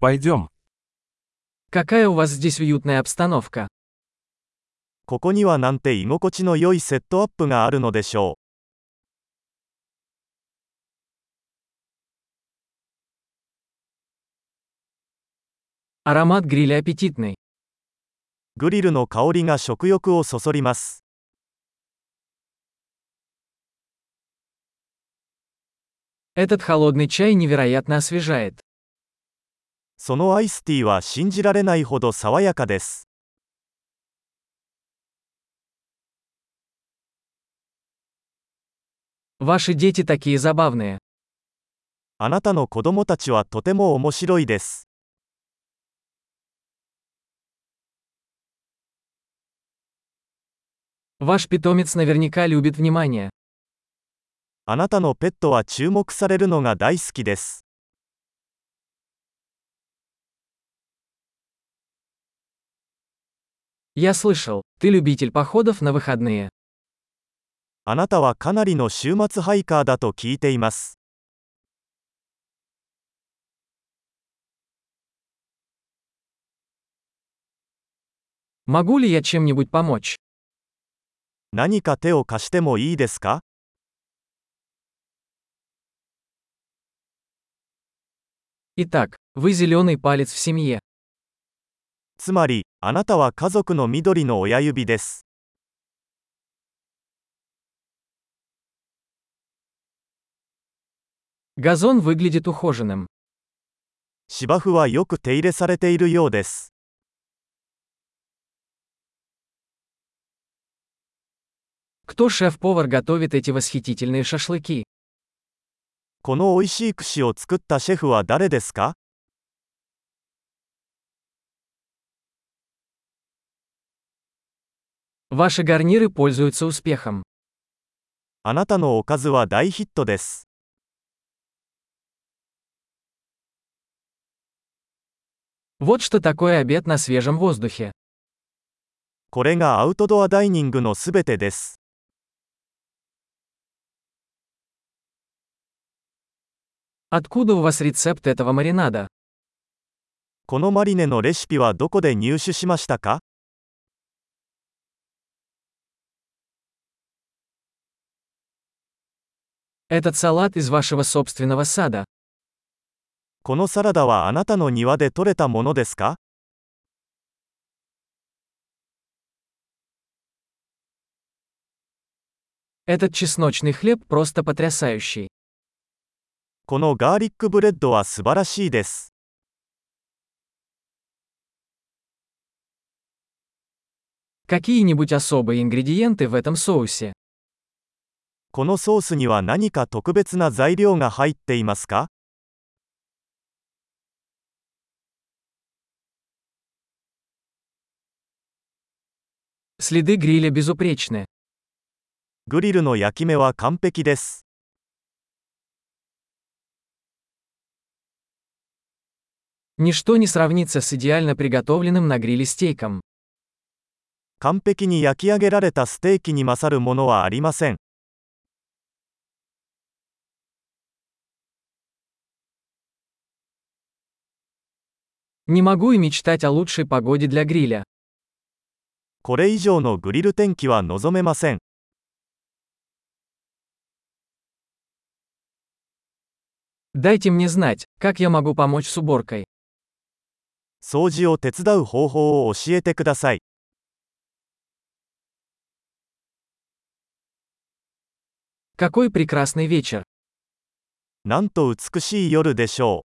Пойдем. Какая у вас здесь уютная обстановка. ここにはなんて居心地の良いセットアップがあるのでしょう。 Аромат гриля аппетитный. グリルの香りが食欲をそそります。 Этот холодный чай невероятно освежает. そのアイスティーは信じられないほど爽やかです。 Ваши дети такие забавные. あなたの子供たちはとても面白いです。 Ваш питомец наверняка любит внимание. あなたのペットは注目されるのが大好きです。 Я слышал, ты любитель походов на выходные. あなたはかなりの週末ハイカーだと聞いています。 Могу ли я чем-нибудь помочь? 何か手を貸してもいいですか Итак, вы зеленый палец в семье. つまり、あなたは家族の緑の親指です。 Газон выглядит ухоженным. 芝生はよく手入れされているようです。 Кто шеф-повар готовит эти восхитительные шашлыки? この美味しい串を作ったシェフは誰ですか Ваши гарниры пользуются успехом. あなたのおかずは大ヒットです。 Вот что такое обед на свежем воздухе. これがアウトドアダイニングのすべてです。 Откуда у вас рецепт этого маринада? このマリネのレシピはどこで入手しましたか Этот салат из вашего собственного сада. このサラダはあなたの庭で採れたものですか Этот чесночный хлеб просто потрясающий. このガーリックブレッドは素晴らしいです。 Какие-нибудь особые ингредиенты в этом соусе? このソースには何か特別な材料が入っていますか Следы гриля безупречны. グリルの焼き目は完璧です。 Ничто не сравнится с идеально приготовленным на гриле стейком. 完璧に焼き上げられたステーキに勝るものはありません。 Не могу и мечтать о лучшей погоде для гриля. これ以上のグリル天気は望めません。 Дайте мне знать, как я могу помочь с уборкой. 掃除を手伝う方法を教えてください。 Какой прекрасный вечер. なんと美しい夜でしょう。